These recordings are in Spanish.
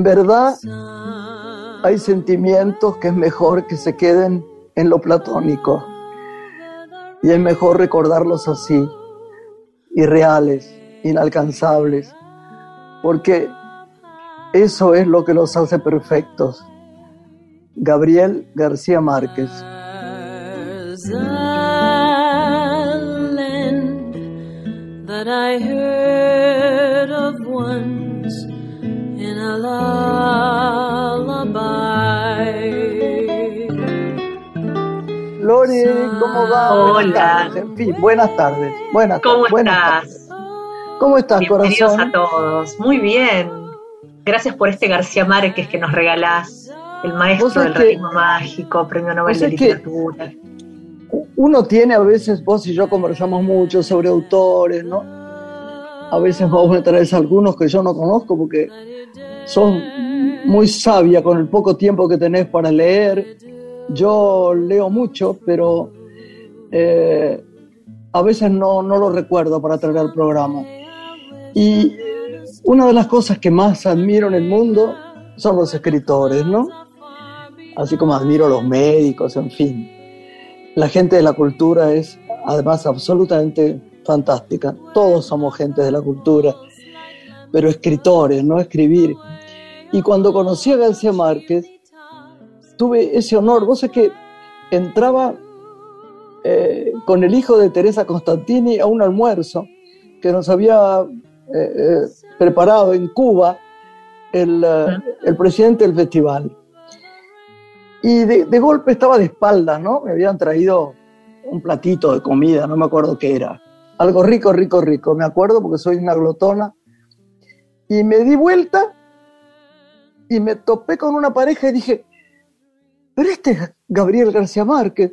En verdad, hay sentimientos que es mejor que se queden en lo platónico. Y es mejor recordarlos así, irreales, inalcanzables, porque eso es lo que los hace perfectos. Gabriel García Márquez. Lori, ¿cómo va? Hola. En fin, buenas tardes. Buenas, ¿Cómo buenas estás? tardes. ¿Cómo estás, Bienvenidos corazón? a todos. Muy bien. Gracias por este García Márquez que nos regalás, el maestro del que- realismo mágico, premio Nobel de Literatura. Uno tiene a veces, vos y yo conversamos mucho sobre autores, ¿no? A veces vos me traes algunos que yo no conozco porque sos muy sabia con el poco tiempo que tenés para leer. Yo leo mucho, pero eh, a veces no, no lo recuerdo para traer al programa. Y una de las cosas que más admiro en el mundo son los escritores, ¿no? Así como admiro a los médicos, en fin. La gente de la cultura es además absolutamente fantástica. Todos somos gente de la cultura, pero escritores, no escribir. Y cuando conocí a García Márquez, tuve ese honor. Vos sabés que entraba eh, con el hijo de Teresa Constantini a un almuerzo que nos había eh, eh, preparado en Cuba el, eh, el presidente del festival. Y de, de golpe estaba de espaldas, ¿no? Me habían traído un platito de comida, no me acuerdo qué era. Algo rico, rico, rico. Me acuerdo porque soy una glotona. Y me di vuelta y me topé con una pareja y dije, pero este es Gabriel García Márquez.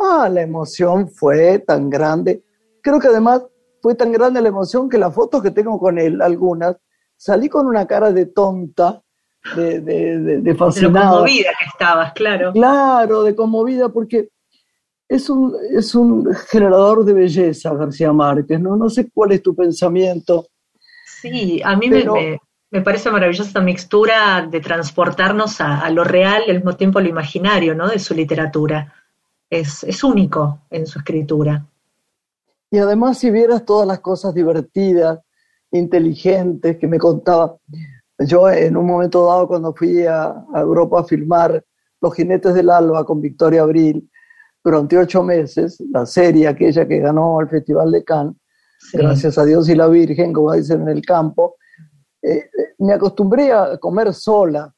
Ah, la emoción fue tan grande. Creo que además fue tan grande la emoción que las fotos que tengo con él, algunas, salí con una cara de tonta, de, de, de, de fascinada. conmovida que estabas, claro. Claro, de conmovida, porque es un, es un generador de belleza, García Márquez, ¿no? No sé cuál es tu pensamiento. Sí, a mí Pero- me, me, parece maravillosa esta mixtura de transportarnos a, a lo real y al mismo tiempo a lo imaginario, ¿no? De su literatura. Es, es único en su escritura. Y además, si vieras todas las cosas divertidas, inteligentes que me contaba. Yo en un momento dado, cuando fui a, a Europa a filmar Los Jinetes del Alba con Victoria Abril, durante ocho meses, la serie aquella que ganó el Festival de Cannes, Sí. gracias a Dios y la Virgen, como dicen en el campo, eh, eh, me acostumbré a comer sola.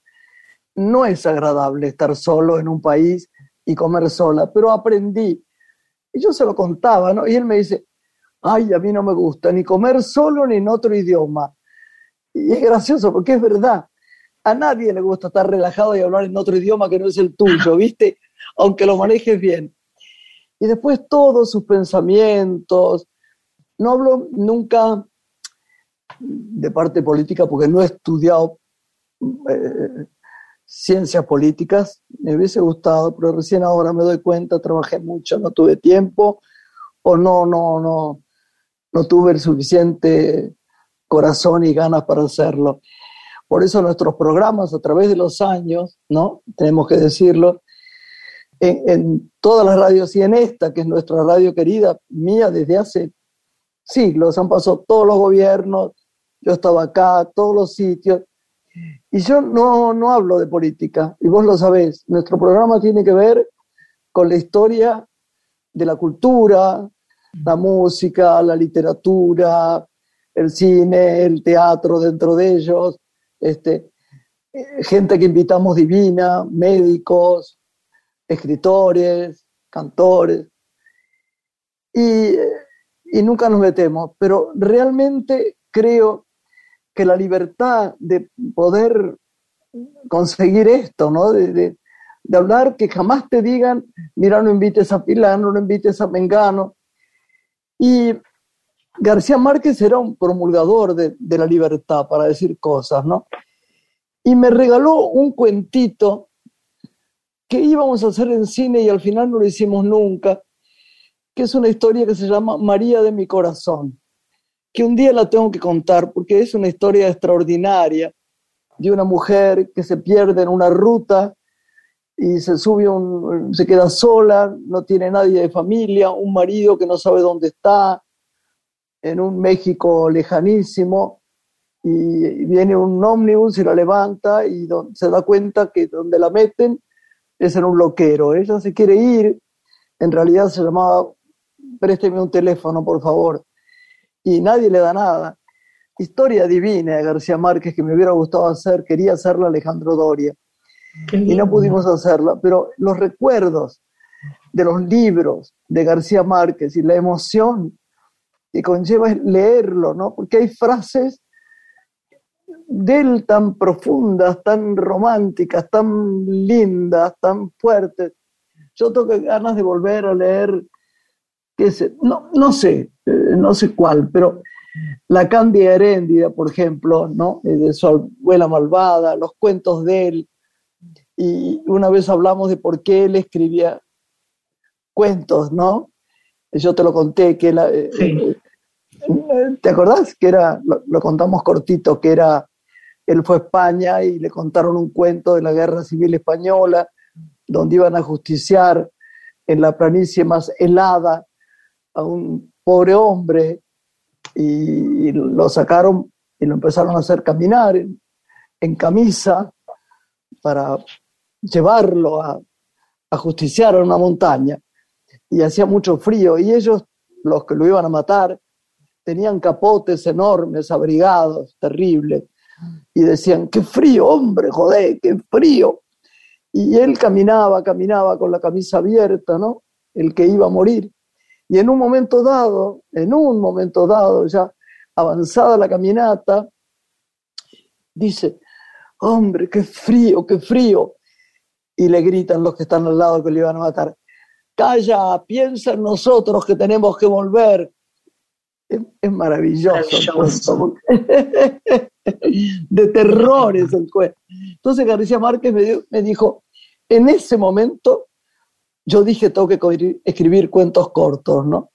No es agradable estar solo en un país y comer sola, pero aprendí. Y yo se lo contaba, ¿no? Y él me dice, ay, a mí no me gusta ni comer solo ni en otro idioma. Y es gracioso porque es verdad. A nadie le gusta estar relajado y hablar en otro idioma que no es el tuyo, ¿viste? Aunque lo manejes bien. Y después todos sus pensamientos. No hablo nunca de parte política porque no he estudiado eh, ciencias políticas. Me hubiese gustado, pero recién ahora me doy cuenta, trabajé mucho, no tuve tiempo o no, no, no, no tuve el suficiente corazón y ganas para hacerlo. Por eso nuestros programas a través de los años, ¿no? Tenemos que decirlo, en, en todas las radios y en esta, que es nuestra radio querida, mía desde hace siglos, han pasado todos los gobiernos, yo estaba acá, todos los sitios, y yo no, no hablo de política, y vos lo sabés, nuestro programa tiene que ver con la historia de la cultura, la música, la literatura, el cine, el teatro dentro de ellos, este, eh, gente que invitamos divina, médicos, escritores, cantores, y, y nunca nos metemos, pero realmente creo que la libertad de poder conseguir esto, ¿no? De, de, hablar que jamás te digan, mira, no invites a Pilano, no invites a Mengano. Y García Márquez era un promulgador de, de, la libertad para decir cosas, ¿no? Y me regaló un cuentito que íbamos a hacer en cine y al final no lo hicimos nunca, que es una historia que se llama María de mi corazón, que un día la tengo que contar porque es una historia extraordinaria de una mujer que se pierde en una ruta y se sube un, se queda sola, no tiene nadie de familia, un marido que no sabe dónde está, en un México lejanísimo, y viene un ómnibus y la levanta y se da cuenta que donde la meten es en un loquero. Ella se quiere ir, en realidad se llamaba, présteme un teléfono, por favor, y nadie le da nada. Historia divina de García Márquez que me hubiera gustado hacer, quería hacerla Alejandro Doria y no pudimos hacerla, pero los recuerdos de los libros de García Márquez y la emoción que conlleva leerlo, ¿no? Porque hay frases de él tan profundas, tan románticas, tan lindas, tan fuertes. Yo tengo ganas de volver a leer, no, no sé, eh, no sé cuál, pero la Candia Heréndida, por ejemplo, ¿no? Eh, de su abuela malvada, los cuentos de él. Y una vez hablamos de por qué él escribía cuentos, ¿no? Yo te lo conté, que la, eh, sí. ¿Te acordás? Que era, lo, contamos cortito, que era, él fue a España y le contaron un cuento de la guerra civil española, donde iban a justiciar en la planicie más helada a un pobre hombre y, lo sacaron y lo empezaron a hacer caminar en, camisa para llevarlo a, a justiciar a una montaña. Y hacía mucho frío y ellos, los que lo iban a matar, tenían capotes enormes, abrigados, terribles, y decían, qué frío, hombre, joder, qué frío. Y él caminaba, caminaba con la camisa abierta, ¿no? El que iba a morir. Y en un momento dado, en un momento dado, ya avanzada la caminata, dice, hombre, qué frío, qué frío. Y le gritan los que están al lado que le iban a matar, calla, piensa en nosotros que tenemos que volver es, maravilloso. de terrores el cuento. Entonces García Márquez me, dijo, en ese momento yo dije, tengo que escribir cuentos cortos, ¿no?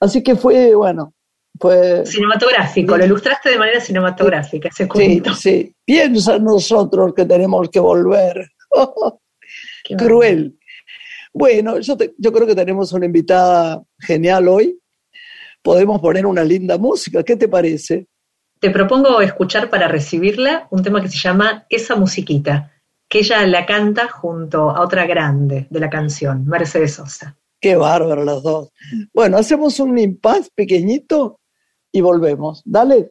Así que fue, bueno, fue... Cinematográfico, lo ilustraste de manera cinematográfica, ese cuento. Sí, sí, piensa nosotros que tenemos que volver. Cruel. Bueno, yo, yo creo que tenemos una invitada genial hoy, podemos poner una linda música. ¿Qué te parece? Te propongo escuchar para recibirla un tema que se llama Esa musiquita, que ella la canta junto a otra grande de la canción, Mercedes Sosa. Qué bárbaro las dos. Bueno, hacemos un impas pequeñito y volvemos. Dale.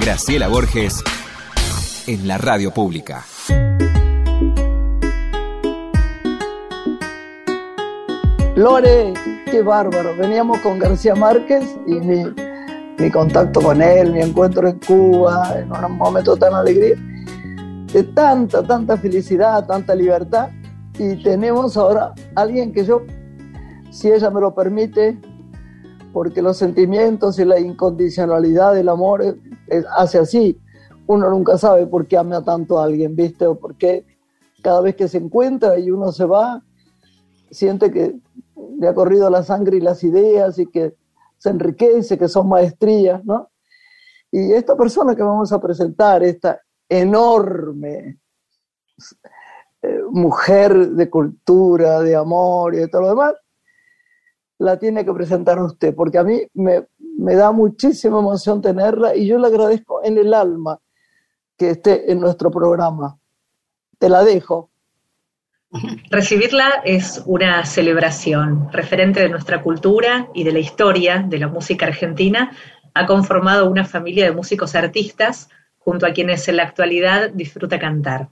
Graciela Borges en la radio pública. Lore, qué bárbaro. Veníamos con García Márquez y mi, contacto con él, mi encuentro en Cuba, en un momento tan alegría, de tanta, tanta felicidad, tanta libertad. Y tenemos ahora alguien que yo, si ella me lo permite, porque los sentimientos y la incondicionalidad del amor hace así. Uno nunca sabe por qué ama tanto a alguien, ¿viste? O por qué cada vez que se encuentra y uno se va, siente que le ha corrido la sangre y las ideas y que se enriquece, que son maestrías, ¿no? Y esta persona que vamos a presentar, esta enorme eh, mujer de cultura, de amor y de todo lo demás, la tiene que presentar usted, porque a mí me, me da muchísima emoción tenerla y yo le agradezco en el alma que esté en nuestro programa. Te la dejo. Recibirla es una celebración, referente de nuestra cultura y de la historia de la música argentina. Ha conformado una familia de músicos artistas junto a quienes en la actualidad disfruta cantar.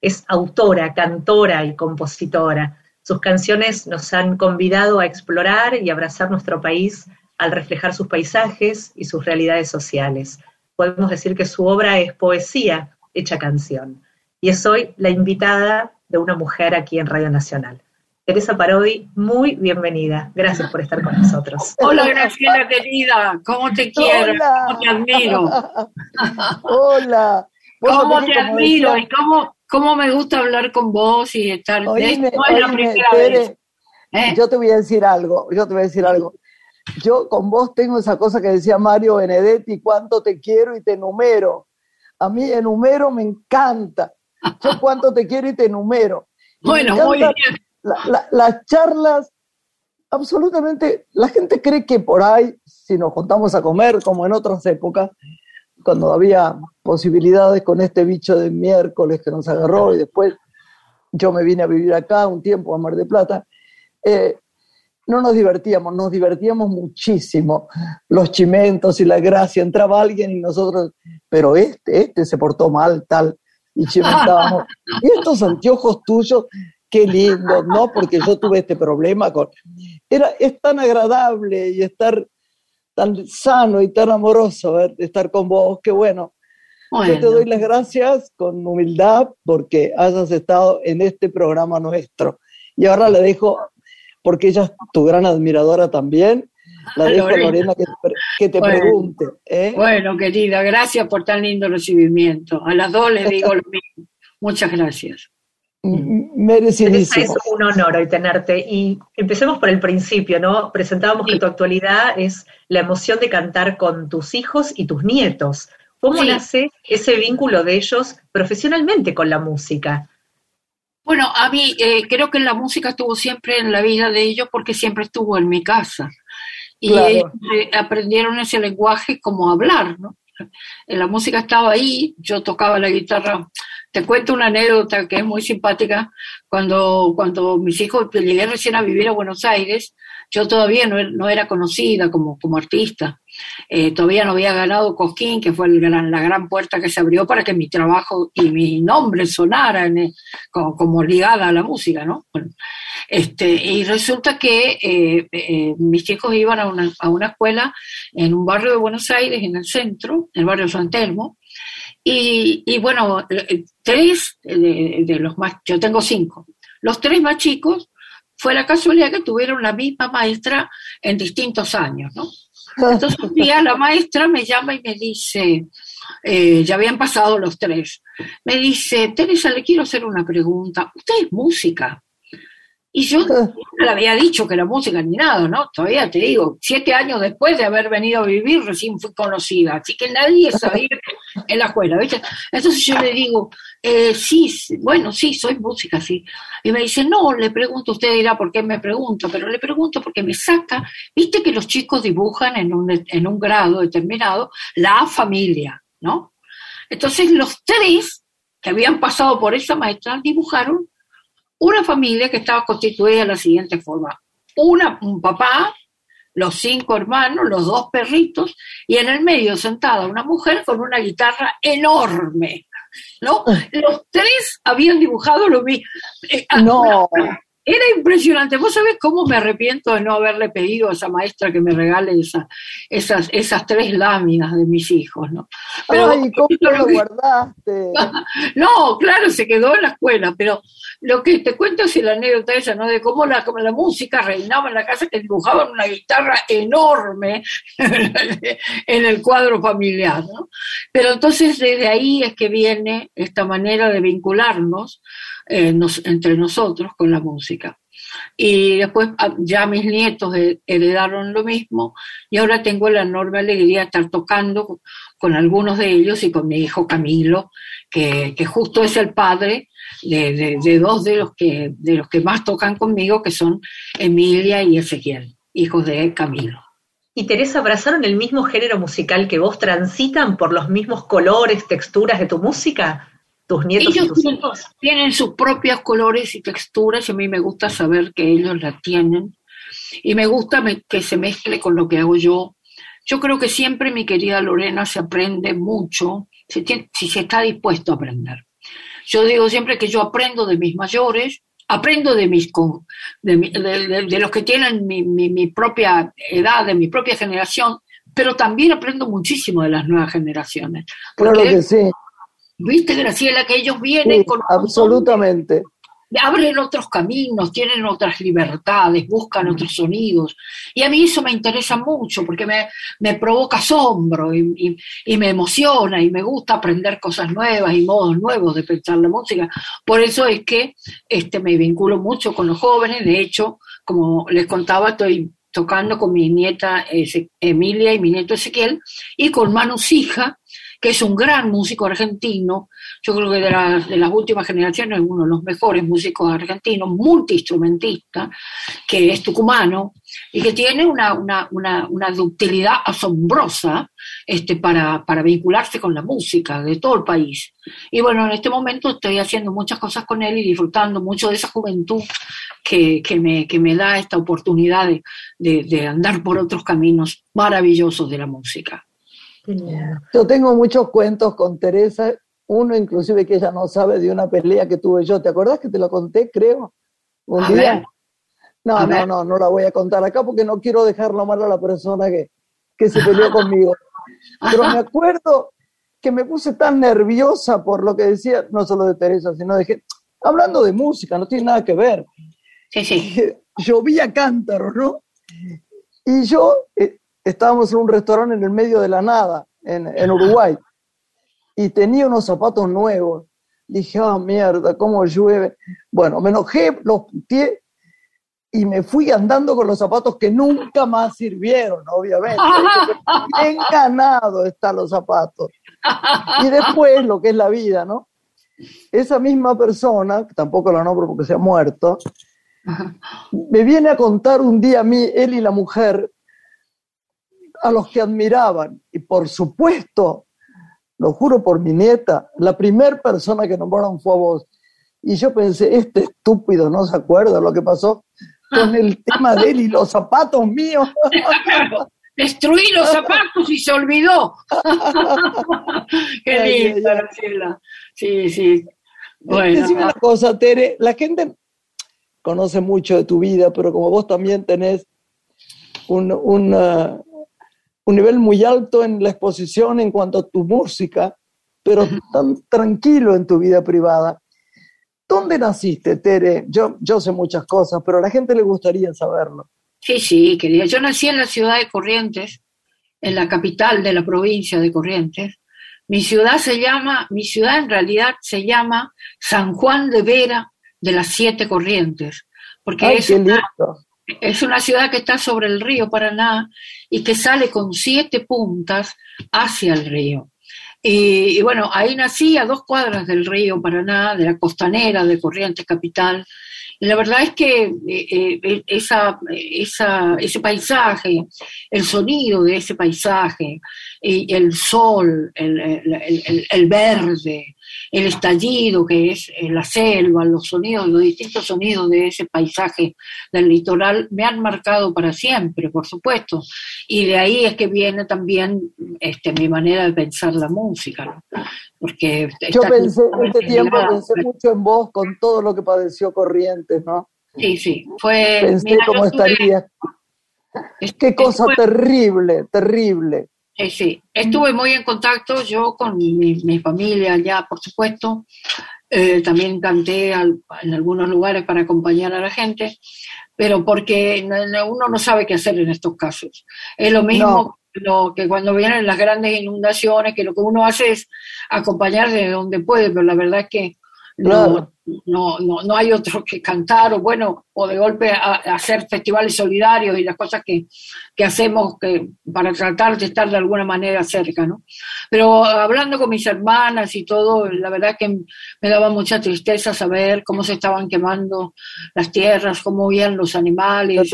Es autora, cantora y compositora. Sus canciones nos han convidado a explorar y abrazar nuestro país al reflejar sus paisajes y sus realidades sociales. Podemos decir que su obra es poesía hecha canción. Y es hoy la invitada de una mujer aquí en Radio Nacional. Teresa Parodi, muy bienvenida. Gracias por estar con nosotros. Hola, Graciela querida. ¿Cómo te quiero? Hola. ¿Cómo te admiro? Hola. ¿Cómo te admiro? Decía... Y cómo, cómo me gusta hablar con vos y estar... Oíme, no es la primera Tere, vez. ¿Eh? Yo te voy a decir algo, yo te voy a decir algo. Yo con vos tengo esa cosa que decía Mario Benedetti, cuánto te quiero y te numero. A mí enumero me encanta. Yo cuánto te quiero y te enumero. Y bueno, muy bien. La, la, las charlas, absolutamente, la gente cree que por ahí, si nos juntamos a comer, como en otras épocas, cuando había posibilidades con este bicho de miércoles que nos agarró y después yo me vine a vivir acá un tiempo a Mar de Plata, eh, no nos divertíamos, nos divertíamos muchísimo. Los chimentos y la gracia, entraba alguien y nosotros, pero este, este se portó mal, tal, y chimentábamos. y estos anteojos tuyos, qué lindos, ¿no? Porque yo tuve este problema con... Era, es tan agradable y estar tan sano y tan amoroso ver, estar con vos, qué bueno. bueno. Yo te doy las gracias con humildad porque hayas estado en este programa nuestro. Y ahora le dejo, porque ella es tu gran admiradora también, la dejo a Lorena que, que te bueno, pregunte. ¿eh? Bueno, querida, gracias por tan lindo recibimiento. A las dos les digo lo mismo. Muchas gracias. Merecidísimo. Es un honor hoy tenerte. Y empecemos por el principio, ¿no? Presentábamos sí. que tu actualidad es la emoción de cantar con tus hijos y tus nietos. ¿Cómo sí. nace ese vínculo de ellos profesionalmente con la música? Bueno, a mí eh, creo que la música estuvo siempre en la vida de ellos porque siempre estuvo en mi casa. Y claro. eh, aprendieron ese lenguaje como hablar, ¿no? La música estaba ahí, yo tocaba la guitarra te cuento una anécdota que es muy simpática. Cuando, cuando mis hijos llegué recién a vivir a Buenos Aires, yo todavía no, no era conocida como, como artista. Eh, todavía no había ganado Cosquín, que fue la gran puerta que se abrió para que mi trabajo y mi nombre sonaran eh, como, ligada a la música, ¿no? Bueno, este, y resulta que eh, mis hijos iban a una, a una escuela en un barrio de Buenos Aires, en el centro, en el barrio San Telmo, Y, bueno, eh, tres de, los más, yo tengo cinco, los tres más chicos fue la casualidad que tuvieron la misma maestra en distintos años, ¿no? Entonces un día la maestra me llama y me dice, eh, ya habían pasado los tres, me dice, Teresa, le quiero hacer una pregunta, ¿usted es música? Y yo le había dicho que era música ni nada, ¿no? Todavía te digo, siete años después de haber venido a vivir, recién fui conocida, así que nadie sabía en la escuela, ¿viste? Entonces yo le digo, eh, sí, bueno, sí, soy música, sí. Y me dice, no, le pregunto, usted dirá por qué me pregunto, pero le pregunto porque me saca, viste que los chicos dibujan en un, en un grado determinado la familia, ¿no? Entonces los tres que habían pasado por esa maestra dibujaron una familia que estaba constituida de la siguiente forma. Una, un papá, los cinco hermanos, los dos perritos, y en el medio sentada una mujer con una guitarra enorme. ¿No? Ah. Los tres habían dibujado lo mismo. Eh, no. Era impresionante. ¿Vos sabés cómo me arrepiento de no haberle pedido a esa maestra que me regale esas, esas tres láminas de mis hijos, ¿no? Pero, Ay, ¿cómo lo guardaste? no, claro, se quedó en la escuela, pero lo que te cuento es la anécdota esa, ¿no? De cómo la, la música reinaba en la casa, que dibujaban una guitarra enorme en el cuadro familiar, ¿no? Pero entonces desde ahí es que viene esta manera de vincularnos eh, entre nosotros con la música. Y después ah, ya mis nietos heredaron lo mismo y ahora tengo la enorme alegría de estar tocando con algunos de ellos y con mi hijo Camilo, que, justo es el padre de, dos de los, que, de los que más tocan conmigo, que son Emilia y Ezequiel, hijos de Camilo. ¿Y Teresa abrazaron el mismo género musical que vos? ¿Transitan por los mismos colores, texturas de tu música? Ellos tienen, sus propios colores y texturas y a mí me gusta saber que ellos la tienen y me gusta que se mezcle con lo que hago yo. Yo creo que siempre, mi querida Lorena, se aprende mucho si, se está dispuesto a aprender. Yo digo siempre que yo aprendo de mis mayores, aprendo de mis de, los que tienen mi, mi, propia edad, de mi propia generación, pero también aprendo muchísimo de las nuevas generaciones. Claro que sí. ¿Viste, Graciela, que ellos vienen con... Absolutamente. Abren otros caminos, tienen otras libertades, buscan otros sonidos. Y a mí eso me interesa mucho porque me, me provoca asombro y, y, me emociona y me gusta aprender cosas nuevas y modos nuevos de pensar la música. Por eso es que este, me vinculo mucho con los jóvenes. De hecho, como les contaba, estoy tocando con mi nieta Emilia y mi nieto Ezequiel y con Manu Sija, que es un gran músico argentino, yo creo que de, de las últimas generaciones es uno de los mejores músicos argentinos, multiinstrumentista, que es tucumano y que tiene una, una, una, una ductilidad asombrosa este, para, para vincularse con la música de todo el país. Y bueno, en este momento estoy haciendo muchas cosas con él y disfrutando mucho de esa juventud que, que, me, que me da esta oportunidad de, de andar por otros caminos maravillosos de la música. Yo tengo muchos cuentos con Teresa, uno inclusive que ella no sabe de una pelea que tuve yo. ¿Te acuerdas que te lo conté, creo? Un día. No, no, no, no la voy a contar acá porque no quiero dejarlo mal a la persona que, que se peleó conmigo. Pero me acuerdo que me puse tan nerviosa por lo que decía, no solo de Teresa, sino de que, hablando de música, no tiene nada que ver. Sí, sí. Llovía cántaros, ¿no? Y yo eh, estábamos en un restaurante en el medio de la nada, en, Uruguay, y tenía unos zapatos nuevos. Dije, ah, mierda, cómo llueve. Bueno, me enojé, los pies y me fui andando con los zapatos que nunca más sirvieron, obviamente. Bien ganado están los zapatos. Y después, lo que es la vida, ¿no? Esa misma persona, que tampoco la nombro porque se ha muerto, me viene a contar un día a mí, él y la mujer, a los que admiraban. Y por supuesto, lo juro por mi nieta, la primera persona que nombraron fue a vos. Y yo pensé, este estúpido no se acuerda lo que pasó con el tema de él y los zapatos míos. Destruí los zapatos y se olvidó. Qué linda, Graciela. Sí, sí. Bueno. una cosa, Tere, la gente conoce mucho de tu vida, pero como vos también tenés un, un nivel muy alto en la exposición en cuanto a tu música, pero tan tranquilo en tu vida privada. ¿Dónde naciste, Tere? Yo, yo sé muchas cosas, pero a la gente le gustaría saberlo. Sí, sí, querida. Yo nací en la ciudad de Corrientes, en la capital de la provincia de Corrientes. Mi ciudad se llama, mi ciudad en realidad se llama San Juan de Vera de las Siete Corrientes, porque es, una, es una ciudad que está sobre el río Paraná y que sale con siete puntas hacia el río. Y, bueno, ahí nací a dos cuadras del río Paraná, de la costanera de Corrientes Capital. Y la verdad es que eh, eh, esa, esa, ese paisaje, el sonido de ese paisaje, y el sol, el, verde, el estallido que es la selva, los sonidos, los distintos sonidos de ese paisaje del litoral me han marcado para siempre, por supuesto. Y de ahí es que viene también este, mi manera de pensar la música. Porque Yo pensé, en este tiempo pensé mucho en vos con todo lo que padeció Corrientes, ¿no? Sí, sí, fue... Pensé cómo estaría. Qué cosa terrible, terrible. Sí, sí, estuve muy en contacto yo con mi, familia allá, por supuesto. Eh, también canté en algunos lugares para acompañar a la gente, pero porque uno no sabe qué hacer en estos casos. Es lo mismo que cuando vienen las grandes inundaciones, que lo que uno hace es acompañar de donde puede, pero la verdad es que no, no, no, no, hay otro que cantar o bueno, o de golpe hacer festivales solidarios y las cosas que, que hacemos que, para tratar de estar de alguna manera cerca, ¿no? Pero hablando con mis hermanas y todo, la verdad que me daba mucha tristeza saber cómo se estaban quemando las tierras, cómo vivían los animales.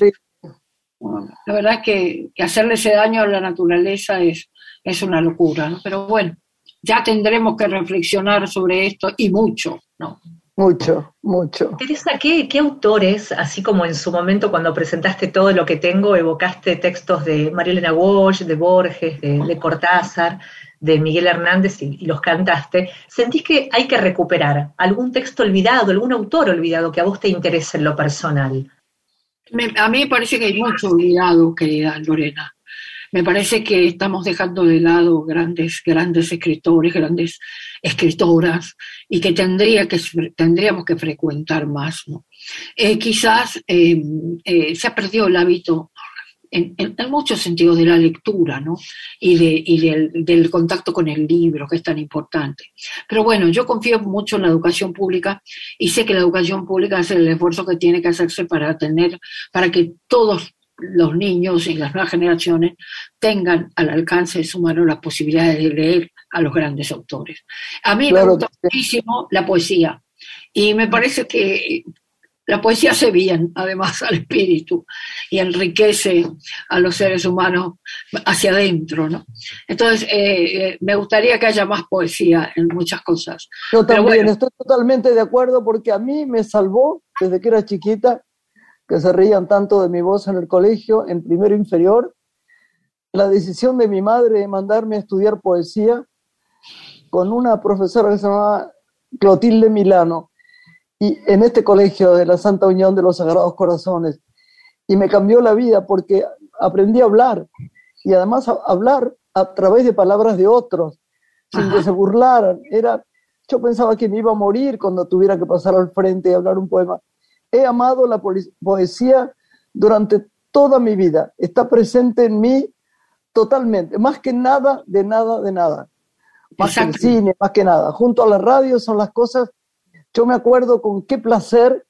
la verdad que, que hacerle ese daño a la naturaleza es, es una locura, ¿no? Pero bueno, ya tendremos que reflexionar sobre esto y mucho, ¿no? Mucho, mucho. Teresa, ¿qué, ¿qué, autores, así como en su momento cuando presentaste todo lo que tengo, evocaste textos de Marilena Walsh, de Borges, de, Cortázar, de Miguel Hernández y, los cantaste, ¿sentís que hay que recuperar algún texto olvidado, algún autor olvidado que a vos te interese en lo personal? a mí me parece que hay mucho olvidado, querida Lorena. Me parece que estamos dejando de lado grandes, grandes escritores, grandes escritoras y que, tendría que tendríamos que frecuentar más. ¿no? Eh, quizás eh, eh, se ha perdido el hábito en, muchos sentidos de la lectura ¿no? y, de, y del, del, contacto con el libro, que es tan importante. Pero bueno, yo confío mucho en la educación pública y sé que la educación pública hace el esfuerzo que tiene que hacerse para tener, para que todos los niños y las nuevas generaciones tengan al alcance de su mano las posibilidades de leer a los grandes autores. A mí me gusta muchísimo la poesía y me parece que la poesía hace bien, además, al espíritu y enriquece a los seres humanos hacia adentro, ¿no? Entonces, eh, eh, me gustaría que haya más poesía en muchas cosas. Yo también estoy totalmente de acuerdo porque a mí me salvó desde que era chiquita que se reían tanto de mi voz en el colegio, en primero inferior, la decisión de mi madre de mandarme a estudiar poesía con una profesora que se llamaba Clotilde Milano, y en este colegio de la Santa Unión de los Sagrados Corazones. Y me cambió la vida porque aprendí a hablar, y además a hablar a través de palabras de otros, sin que se burlaran. Era, yo pensaba que me iba a morir cuando tuviera que pasar al frente y hablar un poema he amado la poesía durante toda mi vida. Está presente en mí totalmente, más que nada, de nada, de nada. Más que el cine, más que nada. Junto a la radio son las cosas. Yo me acuerdo con qué placer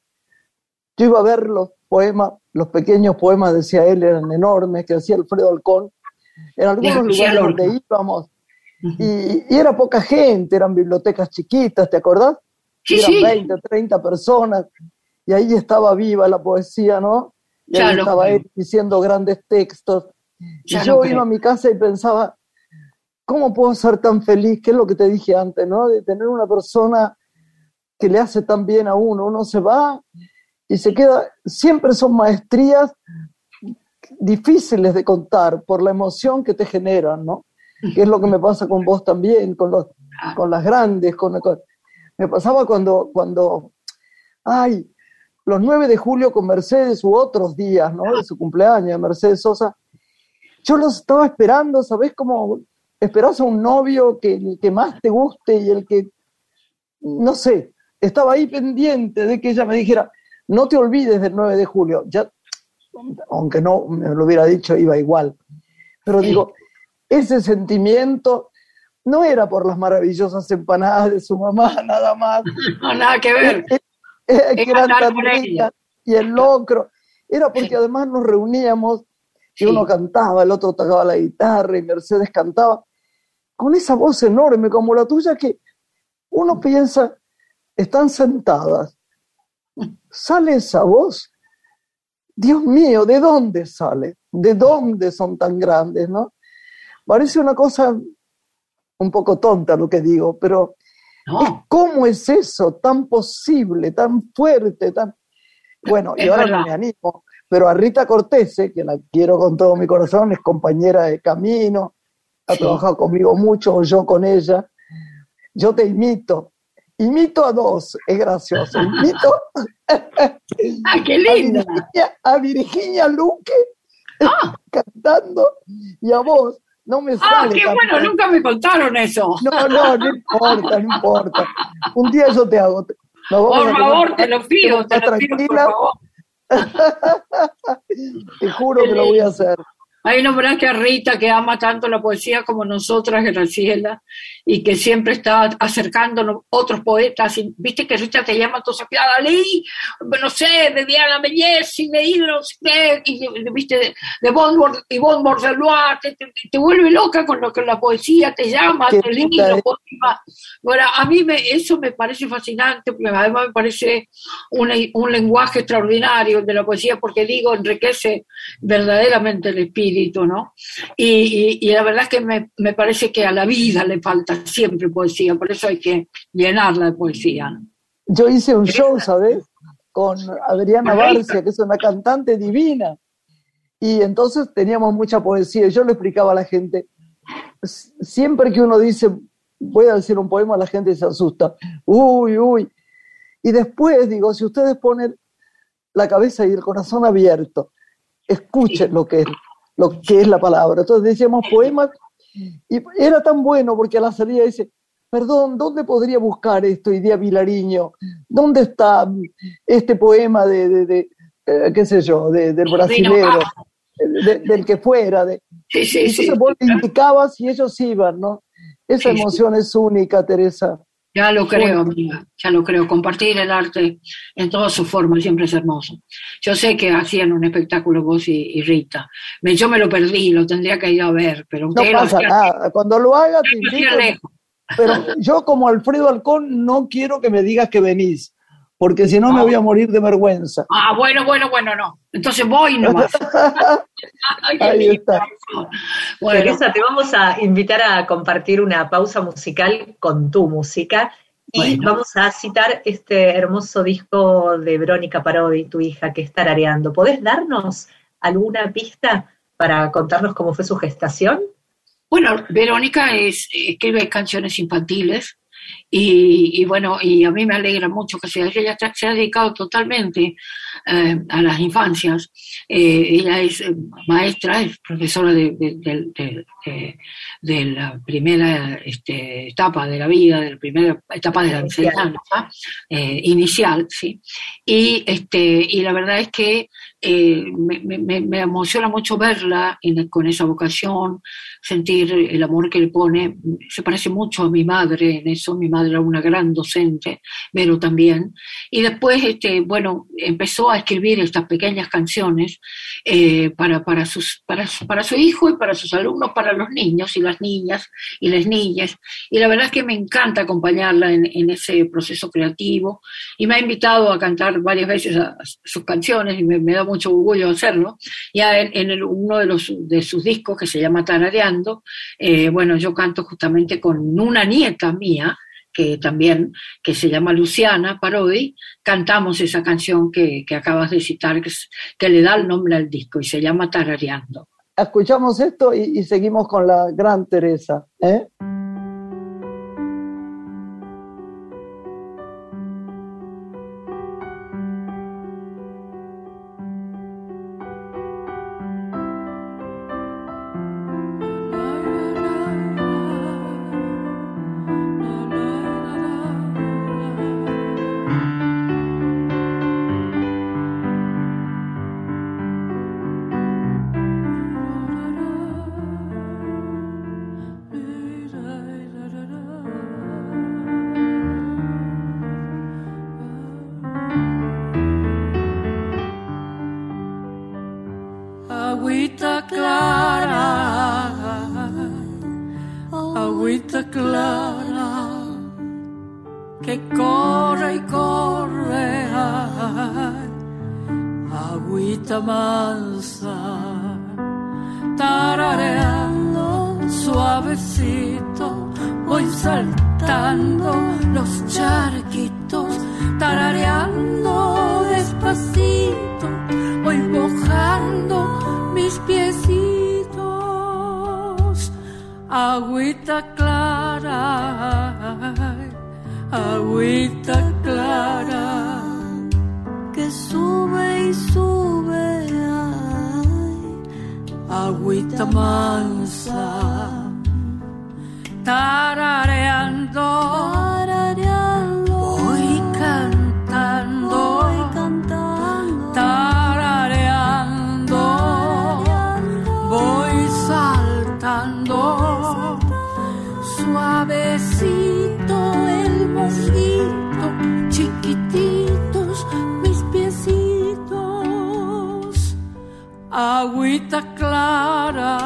yo iba a ver los poemas, los pequeños poemas, decía él, eran enormes, que hacía Alfredo Alcón, en algunos lugares donde íbamos. Y, y, era poca gente, eran bibliotecas chiquitas, ¿te acordás? Sí, eran 20, 30 personas y ahí estaba viva la poesía, ¿no? Y ahí estaba él diciendo grandes textos. y yo iba a mi casa y pensaba, ¿cómo puedo ser tan feliz? ¿Qué es lo que te dije antes, ¿no? De tener una persona que le hace tan bien a uno. Uno se va y se queda, siempre son maestrías difíciles de contar por la emoción que te generan, ¿no? Que es lo que me pasa con vos también, con, los, con las grandes, con, me pasaba cuando, cuando, ay, los 9 de julio con Mercedes u otros días, ¿no? De su cumpleaños, Mercedes Sosa. Yo los estaba esperando, ¿sabes? Como esperás a un novio que el que más te guste y el que, no sé, estaba ahí pendiente de que ella me dijera, no te olvides del 9 de julio. Ya, aunque no me lo hubiera dicho, iba igual. Pero digo, ese sentimiento no era por las maravillosas empanadas de su mamá, nada más. No, nada que ver. que eran tan ricas, y el locro. Era porque además nos reuníamos y uno cantaba, el otro tocaba la guitarra y Mercedes cantaba con esa voz enorme como la tuya que uno piensa, están sentadas, sale esa voz. Dios mío, ¿de dónde sale? ¿De dónde son tan grandes, no? Parece una cosa un poco tonta lo que digo, pero ¿cómo es eso tan posible, tan fuerte, tan... Bueno, y ahora no me animo, pero a Rita Cortese, que la quiero con todo mi corazón, es compañera de camino, ha trabajado conmigo mucho, yo con ella, yo te imito, imito a dos, es gracioso, imito ¡Ah, qué linda! A Virginia, Luque ah. cantando y a vos no me ah, sale. Ah, qué bueno, nunca me contaron eso. No, no, no importa, no importa. Un día yo te hago. Por favor, te lo pido, te lo pido, por favor. te juro que lo voy a hacer. Hay una que a Rita que ama tanto la poesía como nosotras, Graciela, y que siempre está acercándonos otros poetas. Y, Viste que Rita te llama, entonces, ah, leí, no sé, de Diana Meñez y leí no sé qué, y viste de, de y Bon te, te, vuelve loca con lo que la poesía te llama, te lee Bueno, a mí me, eso me parece fascinante, porque además me parece un, un lenguaje extraordinario de la poesía, porque digo, enriquece verdaderamente el espíritu ¿no? Y, la verdad es que me, me, parece que a la vida le falta siempre poesía, por eso hay que llenarla de poesía. Yo hice un show, ¿sabes? Con Adriana Barcia, que es una cantante divina. Y entonces teníamos mucha poesía. Yo le explicaba a la gente, siempre que uno dice, voy a decir un poema, la gente se asusta. Uy, uy. Y después digo, si ustedes ponen la cabeza y el corazón abierto, escuchen lo que es lo que es la palabra. Entonces decíamos poemas y era tan bueno porque a la salida dice, perdón, ¿dónde podría buscar esto, Idea Vilariño? ¿Dónde está este poema de, de, eh, qué sé yo, del brasilero, del que fuera? De, sí, sí, entonces vos indicabas y ellos iban, ¿no? Esa emoción es única, Teresa. Ya lo creo, amiga, ya lo creo. Compartir el arte en todas sus formas siempre es hermoso. Yo sé que hacían un espectáculo vos y, Rita. Me, yo me lo perdí, lo tendría que ir a ver, pero... No pasa nada, cuando lo hagas te invito. Pero yo como Alfredo Alcón no quiero que me digas que venís, porque si no me voy a morir de vergüenza. Ah, bueno, bueno, bueno, no. Entonces voy nomás. Ahí está. Bueno. Teresa, te vamos a invitar a compartir una pausa musical con tu música y vamos a citar este hermoso disco de Verónica Parodi, tu hija, que está tarareando. ¿Podés darnos alguna pista para contarnos cómo fue su gestación? Bueno, Verónica es, escribe canciones infantiles y, bueno, y a mí me alegra mucho que sea, ella se ha dedicado totalmente eh, a las infancias. Eh, ella es eh, maestra, es profesora de, de, la primera este, etapa de la vida, de la primera etapa de la enseñanza inicial, ¿sí? Y, este, y la verdad es que me, emociona mucho verla con esa vocación, sentir el amor que le pone. Se parece mucho a mi madre en eso, mi madre era una gran docente, pero también. Y después, este, bueno, empezó a escribir estas pequeñas canciones eh, para, para, sus, para, para su hijo y para sus alumnos, para los niños y las niñas y las niñas. Y la verdad es que me encanta acompañarla en, ese proceso creativo y me ha invitado a cantar varias veces sus canciones y me, da mucho orgullo hacerlo. Ya en, en uno de, los, de sus discos que se llama Tarareando, eh, bueno, yo canto justamente con una nieta mía, que también, que se llama Luciana Parodi, cantamos esa canción que, acabas de citar, que, que, le da el nombre al disco y se llama Tarareando. Escuchamos esto y, y seguimos con la gran Teresa. ¿eh? clara, agüita clara, que corre y corre, agüita mansa, tarareando suavecito, voy saltando los charquitos, tarareando despacito, voy mojando agüita clara agüita clara que sube y sube, agüita mansa, tarareando, agüita clara,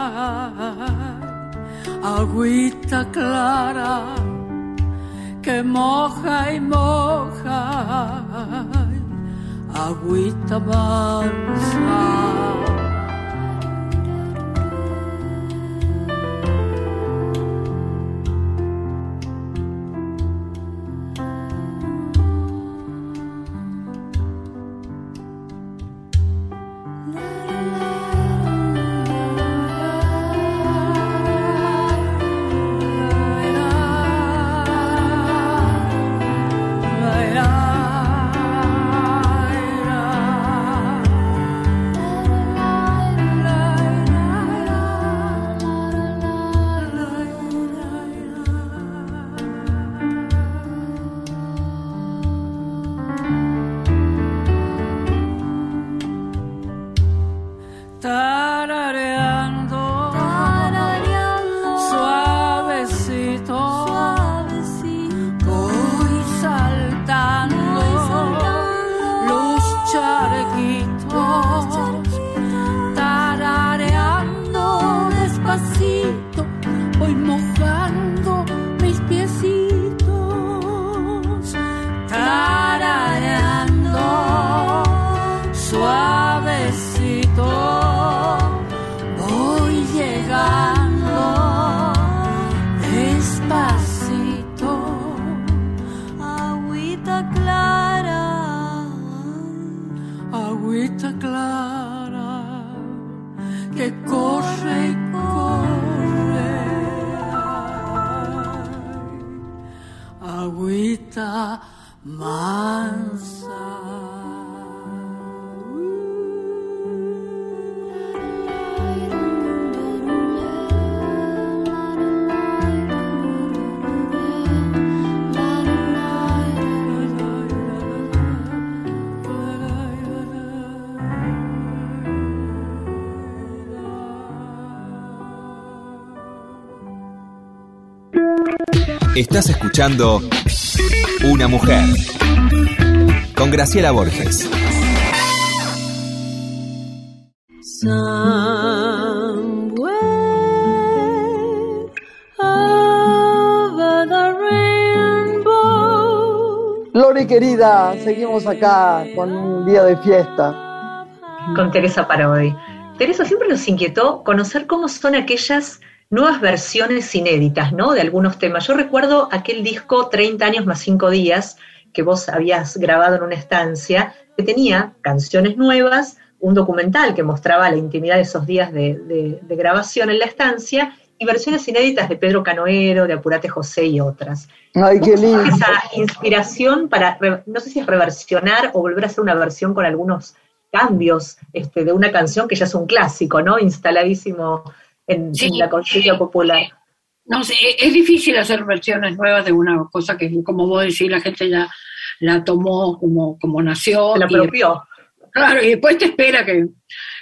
agüita clara, que moja y moja, agüita mansa. Agüita mansa. Estás escuchando Una mujer con Graciela Borges. Lore querida, seguimos acá con un día de fiesta. Con Teresa Parodi. Teresa siempre nos inquietó conocer cómo son aquellas nuevas versiones inéditas, ¿no? De algunos temas. Yo recuerdo aquel disco 30 años más 5 días que vos habías grabado en una estancia, que tenía canciones nuevas, un documental que mostraba la intimidad de esos días de, grabación en la estancia, y versiones inéditas de Pedro Canoero, de Apurate José y otras. Ay, qué lindo. Esa inspiración para, no sé si es reversionar o volver a hacer una versión con algunos cambios este, de una canción que ya es un clásico, ¿no? Instaladísimo en, la conciencia popular. No sé, es difícil hacer versiones nuevas de una cosa que, como vos decís, la gente ya la tomó como, como nació. La apropió. claro, y después te espera que,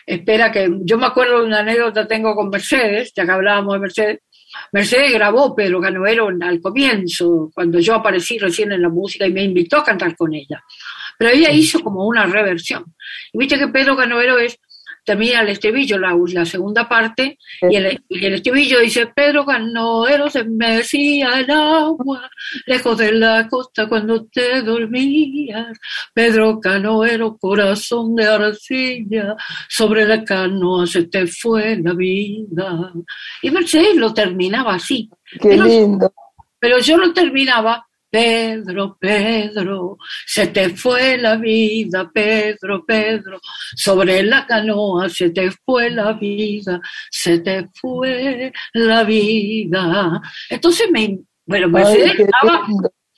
espera que, yo me acuerdo de una anécdota tengo con Mercedes, ya que hablábamos de Mercedes, Mercedes grabó Pedro Canoero al comienzo, cuando yo aparecí recién en la música y me invitó a cantar con ella. Pero ella hizo como una reversión. Y viste que Pedro Canoero es termina el estribillo, la, la segunda parte, y el, y el estribillo dice, Pedro Canoero se mecía el agua, lejos de la costa cuando te dormías. Pedro Canoero, corazón de arcilla, sobre la canoa se te fue la vida. Y Mercedes lo terminaba así. Qué Pero- lindo. pero yo lo terminaba, Pedro, Pedro, se te fue la vida, Pedro, Pedro, sobre la canoa se te fue la vida, se te fue la vida. Entonces me, bueno, Ay, Mercedes, qué graba,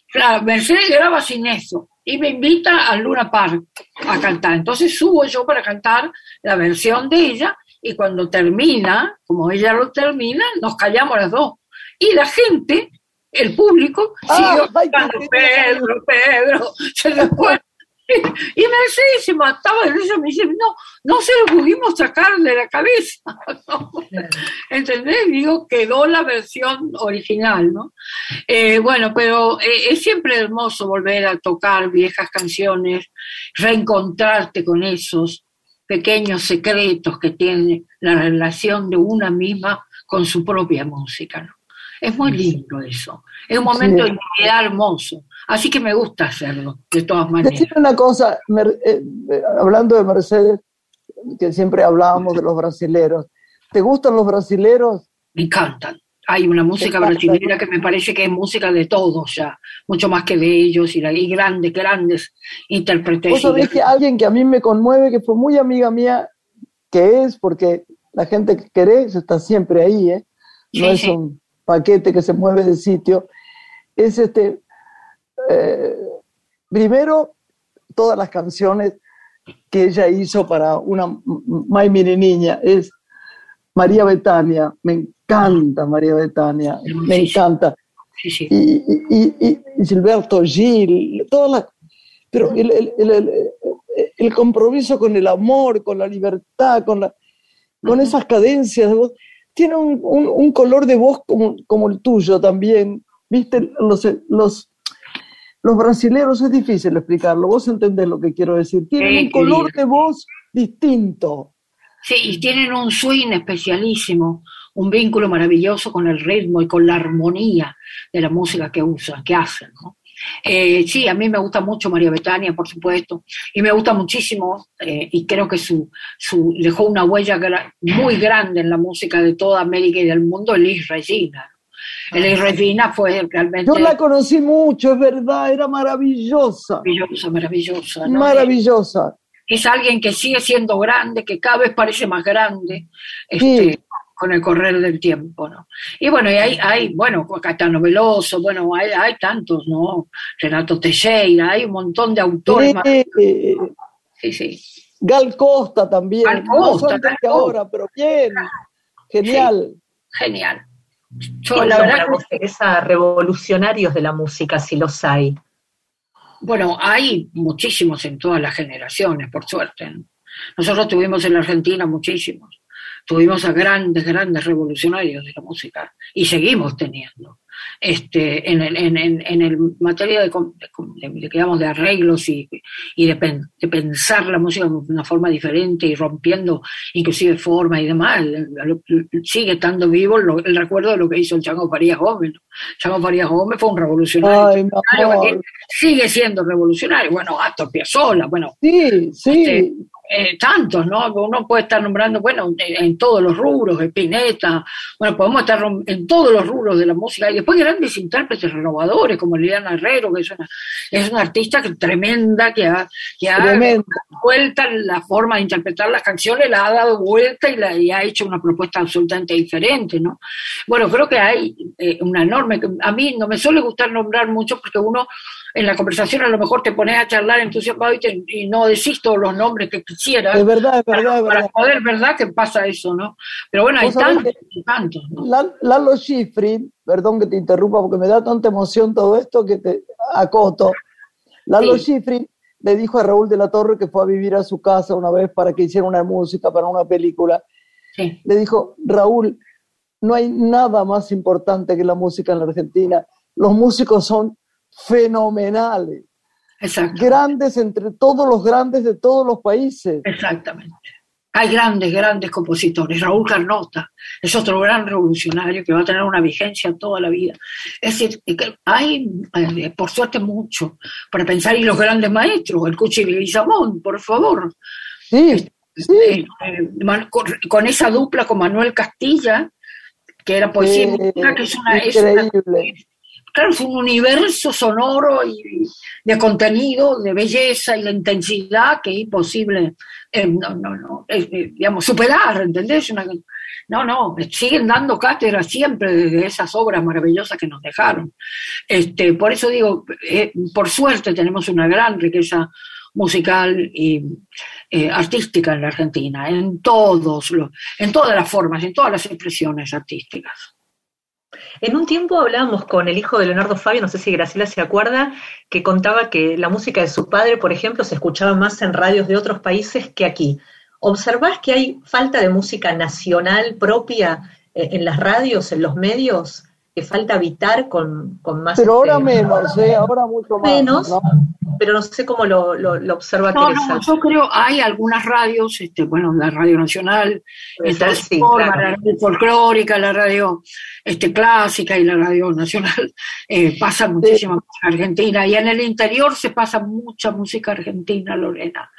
claro, Mercedes graba sin eso y me invita al Luna Park a cantar. Entonces subo yo para cantar la versión de ella y cuando termina, como ella lo termina, nos callamos las dos. Y la gente, el público, Ah, siguió cantando. Pedro, Pedro, se fue. Y Mercedes se mataba de risa, me dice, no, no se lo pudimos sacar de la cabeza. ¿Entendés? Digo, quedó la versión original, ¿no? Eh, bueno, pero eh, es siempre hermoso volver a tocar viejas canciones, reencontrarte con esos pequeños secretos que tiene la relación de una misma con su propia música, ¿no? Es muy lindo eso. Es un momento Sí. de intimidad hermoso. Así que me gusta hacerlo, de todas maneras. Decime una cosa, eh, eh, hablando de Mercedes, que siempre hablábamos de los brasileros. ¿Te gustan los brasileros? Me encantan. Hay una música brasileña que me parece que es música de todos ya, mucho más que de ellos y, la- y grandes, grandes intérpretes. Vos sabés que alguien que a mí me conmueve, que fue muy amiga mía, que es, porque la gente que querés está siempre ahí, ¿eh? No Sí, es un paquete que se mueve de sitio. Es este, eh, primero, todas las canciones que ella hizo para una M- May Mini Niña, es María Betania, me encanta María Betania, me encanta. Sí, sí. y, y, y- y Gilberto Gil, todas las, pero el, el- el- el- el compromiso con el amor, con la libertad, con, la, con esas cadencias de voz, tiene un, un- un color de voz como, como el tuyo también. Viste, los, los, los brasileros es difícil explicarlo, vos entendés lo que quiero decir. Tienen Sí, un color de voz distinto. Sí, y tienen un swing especialísimo, un vínculo maravilloso con el ritmo y con la armonía de la música que usan, que hacen. ¿no? Eh, sí, a mí me gusta mucho María Betania, por supuesto, y me gusta muchísimo, eh, y creo que su, su, dejó una huella gra- muy grande en la música de toda América y del mundo, Elis Regina. Elis Regina fue realmente Yo la conocí mucho, es verdad, era maravillosa, maravillosa, maravillosa. ¿no? maravillosa. es alguien que sigue siendo grande, que cada vez parece más grande este, Sí. Con el correr del tiempo, ¿no? Y bueno, y hay, hay bueno, Catano Veloso, bueno, hay, hay tantos, ¿no? Renato Teixeira, hay un montón de autores. más- Eh, eh, Sí, sí. Gal Costa también. Gal Costa, Gal ahora, pero bien. Genial. Genial. Yo, ¿Quiénes la verdad para que- vos, Teresa, revolucionarios de la música, si los hay? Bueno, hay muchísimos en todas las generaciones, por suerte. ¿no? Nosotros tuvimos en la Argentina muchísimos. Tuvimos a grandes, grandes revolucionarios de la música y seguimos teniendo. Este, en, el, en, en, en el materia de, de digamos, de arreglos y, y de, pen- de pensar la música de una forma diferente y rompiendo inclusive forma y demás, lo- sigue estando vivo lo- el recuerdo de lo que hizo el Chango Farías Gómez. ¿no? Chango Farías Gómez fue un revolucionario Ay, sigue siendo revolucionario. Bueno, Astor Piazzolla, bueno, Sí, sí. Este, eh, tantos, ¿no? Uno puede estar nombrando, bueno, en, todos los rubros, Spinetta, bueno, podemos estar en todos los rubros de la música. Y después grandes intérpretes renovadores, como Liliana Herrero, que es una, es una artista que, tremenda, que ha, que ha Tremenda. vuelta la forma de interpretar las canciones, la ha dado vuelta y, la, y ha hecho una propuesta absolutamente diferente, ¿no? Bueno, creo que hay eh, una enorme... A mí no me suele gustar nombrar mucho porque uno en la conversación a lo mejor te pones a charlar entusiasmado y, te- y no decís todos los nombres que quisieras. Es verdad, es verdad, es para verdad. poder, ¿verdad? Que pasa eso, ¿no? Pero bueno, hay tantos, Lalo Schifrin, perdón que te interrumpa porque me da tanta emoción todo esto que te acoto. Lalo Sí. Schifrin le dijo a Raúl de la Torre que fue a vivir a su casa una vez para que hiciera una música para una película. Sí, Le dijo, Raúl, no hay nada más importante que la música en la Argentina. Los músicos son fenomenales, grandes entre todos los grandes de todos los países. Exactamente. Hay grandes, grandes compositores. Raúl Carnota es otro gran revolucionario que va a tener una vigencia toda la vida. Es decir, hay, eh, por suerte, mucho para pensar. Y los grandes maestros, el Cuchi Samón, por favor. Sí, sí. Eh, eh, con, esa dupla con Manuel Castilla, que era poesía que es una, increíble claro, es un universo sonoro y de contenido, de belleza y de intensidad que es imposible, eh, no, no, no, eh, digamos, superar, ¿entendés? no, no, siguen dando cátedra siempre de esas obras maravillosas que nos dejaron. Este, por eso digo, eh, por suerte tenemos una gran riqueza musical y artística en la Argentina, en todos los, en todas las formas, en todas las expresiones artísticas. En un tiempo hablábamos con el hijo de Leonardo Fabio, no sé si Graciela se acuerda, que contaba que la música de su padre, por ejemplo, se escuchaba más en radios de otros países que aquí. ¿Observás que hay falta de música nacional propia eh, en las radios, en los medios? Que falta habitar con, con más... Pero ahora menos, ¿eh? ahora mucho más. Menos, pero no sé cómo lo, lo, observa no, No, yo creo, hay algunas radios, este, bueno, la Radio Nacional, esta sí, la radio folclórica, la radio este, clásica y la radio nacional, eh, pasa muchísima música argentina. Y en el interior se pasa mucha música argentina, Lorena.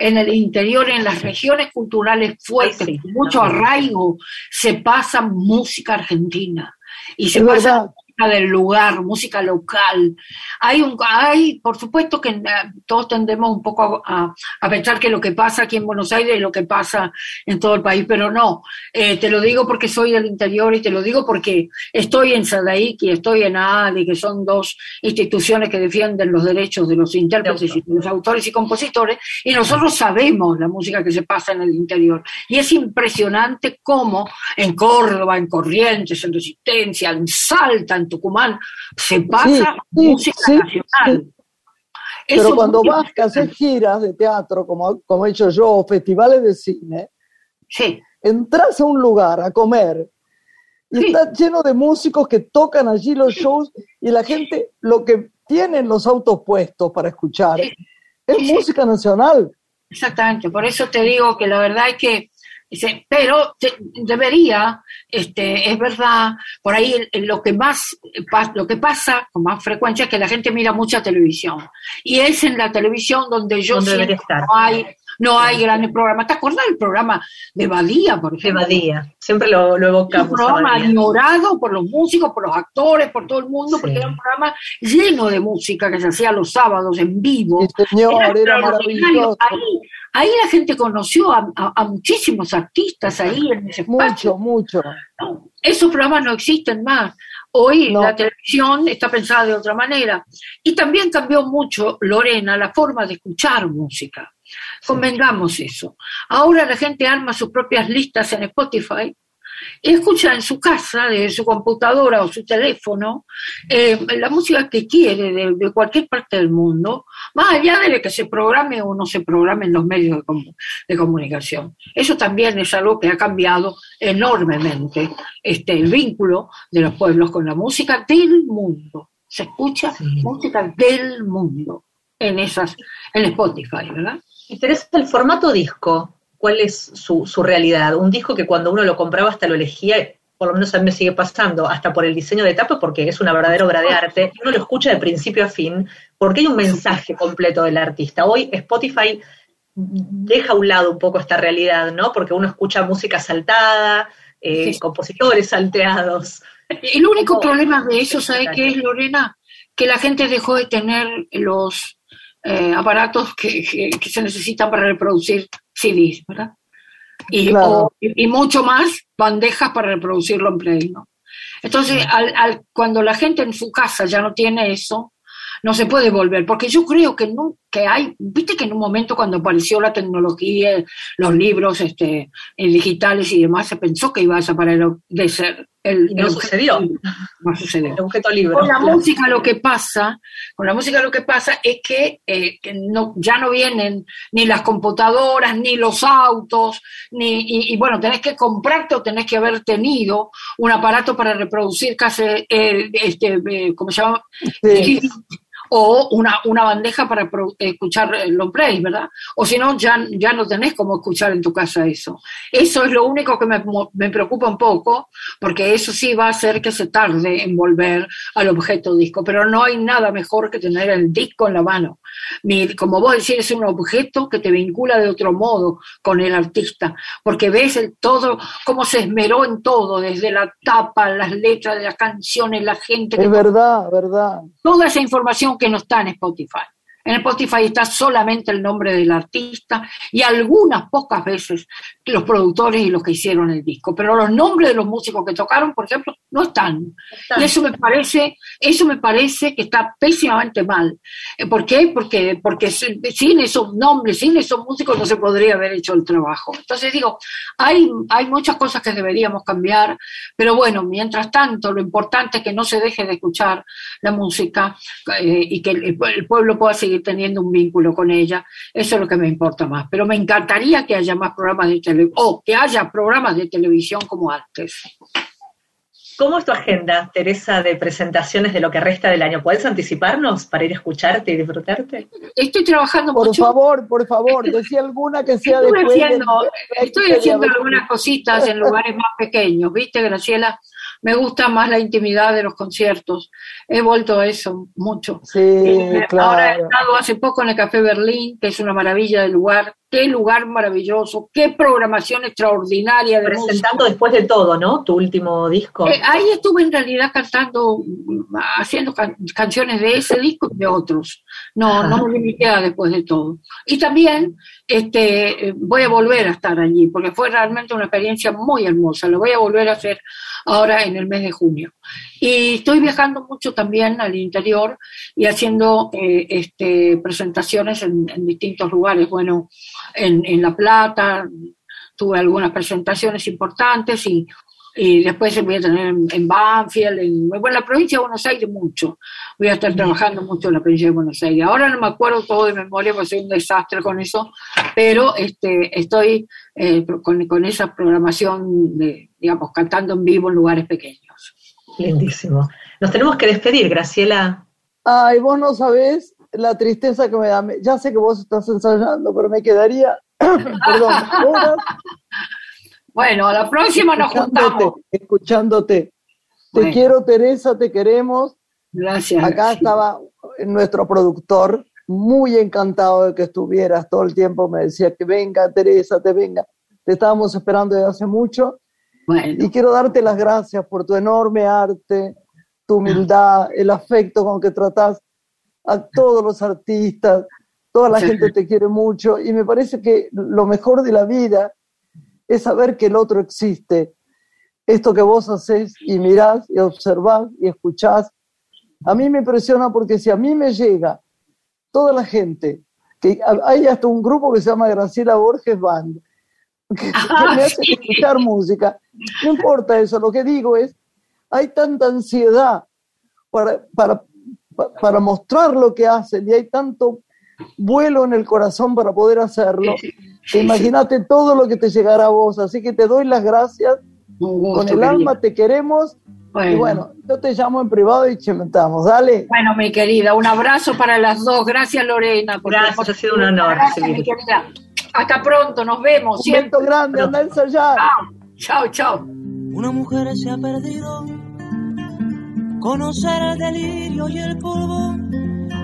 En el interior, en las regiones culturales fuertes, mucho arraigo, se pasa música argentina y se pasa del lugar, música local. Hay, un, hay por supuesto que eh, todos tendemos un poco a, pensar que lo que pasa aquí en Buenos Aires es lo que pasa en todo el país, pero no. Eh, te lo digo porque soy del interior y te lo digo porque estoy en Sadaik y estoy en ADI, que son dos instituciones que defienden los derechos de los intérpretes y de los autores y compositores, y nosotros sabemos la música que se pasa en el interior. Y es impresionante cómo en Córdoba, en Corrientes, en Resistencia, en Salta, Tucumán, se pasa música nacional. Pero cuando vas a hacer giras de teatro, como, como he hecho yo, o festivales de cine, sí. entras a un lugar a comer y está lleno de músicos que tocan allí los shows y la gente lo que tienen los autos puestos para escuchar es música nacional. Exactamente, por eso te digo que la verdad es que pero debería, este, es verdad, por ahí lo que más lo que pasa con más frecuencia es que la gente mira mucha televisión. Y es en la televisión donde yo donde no hay, no hay grandes programas. ¿Te acuerdas del programa de Badía, por ejemplo? De Badía, siempre lo, lo evocamos. Un programa ignorado por los músicos, por los actores, por todo el mundo, porque era un programa lleno de música que se hacía los sábados en vivo. señor, era, maravilloso. Ahí la gente conoció a, muchísimos artistas ahí en ese espacio. Mucho, mucho. esos programas no existen más. Hoy la televisión está pensada de otra manera. Y también cambió mucho, Lorena, la forma de escuchar música. Convengamos eso. Ahora la gente arma sus propias listas en Spotify y escucha en su casa, de su computadora o su teléfono, eh, la música que quiere de, cualquier parte del mundo, más allá de que se programe o no se programe en los medios de, comunicación. Eso también es algo que ha cambiado enormemente este, el vínculo de los pueblos con la música del mundo. Se escucha música del mundo en esas, en Spotify, ¿verdad? Interesa el formato disco cuál es su, realidad. Un disco que cuando uno lo compraba hasta lo elegía, por lo menos a mí me sigue pasando, hasta por el diseño de tapa, porque es una verdadera obra de arte, uno lo escucha de principio a fin, porque hay un mensaje completo del artista. Hoy Spotify deja a un lado un poco esta realidad, ¿no? Porque uno escucha música saltada, eh, compositores salteados. El único problema de eso, ¿sabe qué es, Lorena? Que la gente dejó de tener los eh, aparatos que, se necesitan para reproducir CDs, ¿verdad? Y, y, mucho más bandejas para reproducirlo en Play, ¿no? Entonces, al, cuando la gente en su casa ya no tiene eso, no se puede volver, porque yo creo que, no, que hay, viste que en un momento cuando apareció la tecnología, los libros este, digitales y demás, se pensó que iba a desaparecer el, no sucedió. No sucedió. El objeto libre. Con la música lo que pasa, con la música lo que pasa es que, eh, no, ya no vienen ni las computadoras, ni los autos, ni, y, bueno, tenés que comprarte o tenés que haber tenido un aparato para reproducir casi, eh, este, eh, ¿cómo se llama? O una, una bandeja para escuchar long play, ¿verdad? O si no, ya, ya no tenés cómo escuchar en tu casa eso. Eso es lo único que me, me preocupa un poco, porque eso sí va a hacer que se tarde en volver al objeto disco, pero no hay nada mejor que tener el disco en la mano. como vos decís, es un objeto que te vincula de otro modo con el artista, porque ves el todo, cómo se esmeró en todo, desde la tapa, las letras de las canciones, la gente. Es verdad, verdad. Toda esa información que no está en Spotify. En Spotify está solamente el nombre del artista y algunas pocas veces los productores y los que hicieron el disco, pero los nombres de los músicos que tocaron, por ejemplo, no están. Y eso me parece, eso me parece que está pésimamente mal. Eh, ¿Por qué? Porque, porque sin esos nombres, sin esos músicos no se podría haber hecho el trabajo. Entonces digo, hay, hay muchas cosas que deberíamos cambiar, pero bueno, mientras tanto, lo importante es que no se deje de escuchar la música eh, y que el pueblo pueda seguir teniendo un vínculo con ella. Eso es lo que me importa más. Pero me encantaría que haya más programas de televisión, o que haya programas de televisión como antes. ¿Cómo es tu agenda, Teresa, de presentaciones de lo que resta del año? ¿Puedes anticiparnos para ir a escucharte y disfrutarte? Estoy trabajando por mucho. Por favor, por favor, decía alguna que sea estoy Haciendo, estoy haciendo algunas cositas en lugares más pequeños, ¿viste, Graciela? Me gusta más la intimidad de los conciertos. He vuelto a eso mucho. Sí, eh, Ahora he estado hace poco en el Café Berlín, que es una maravilla de lugar. Qué lugar maravilloso, qué programación extraordinaria. De Presentando después de todo, ¿no? Tu último disco. Eh, ahí estuve en realidad cantando, haciendo canciones de ese disco y de otros. No, no me limité a después de todo. Y también este, voy a volver a estar allí, porque fue realmente una experiencia muy hermosa. Lo voy a volver a hacer ahora en el mes de junio. Y estoy viajando mucho también al interior y haciendo eh, este, presentaciones en, distintos lugares. Bueno, en, en La Plata tuve algunas presentaciones importantes y y después voy a tener en, Banfield, en, bueno, en la provincia de Buenos Aires mucho. Voy a estar trabajando mucho en la provincia de Buenos Aires. Ahora no me acuerdo todo de memoria porque soy un desastre con eso, pero este, estoy eh, con, con, esa programación de, digamos, cantando en vivo en lugares pequeños. Lindísimo. Nos tenemos que despedir, Graciela. Ay, vos no sabés la tristeza que me da. Ya sé que vos estás ensayando, pero me quedaría, perdón, bueno, a la próxima nos juntamos. Escuchándote. Te quiero, Teresa, te queremos. Gracias. Acá estaba nuestro productor, muy encantado de que estuvieras todo el tiempo. Me decía que venga, Teresa, te venga. Te estábamos esperando desde hace mucho. Y quiero darte las gracias por tu enorme arte, tu humildad, el afecto con que tratas a todos los artistas. Toda la gente te quiere mucho y me parece que lo mejor de la vida es saber que el otro existe. Esto que vos haces y mirás y observás y escuchás, a mí me impresiona porque si a mí me llega toda la gente, que hay hasta un grupo que se llama Graciela Borges Band, que, me hace escuchar música, no importa eso, lo que digo es, hay tanta ansiedad para, para, para mostrar lo que hacen y hay tanto vuelo en el corazón para poder hacerlo. Imagínate todo lo que te llegará a vos, así que te doy las gracias. Con el alma te queremos. Y bueno, yo te llamo en privado y chementamos, dale. Bueno, mi querida, un abrazo para las dos. Gracias, Lorena. Por gracias, ha sido un honor. Hasta pronto, nos vemos. Un grande, anda a ensayar. Chao, chao. Una mujer se ha perdido, conocer el delirio y el polvo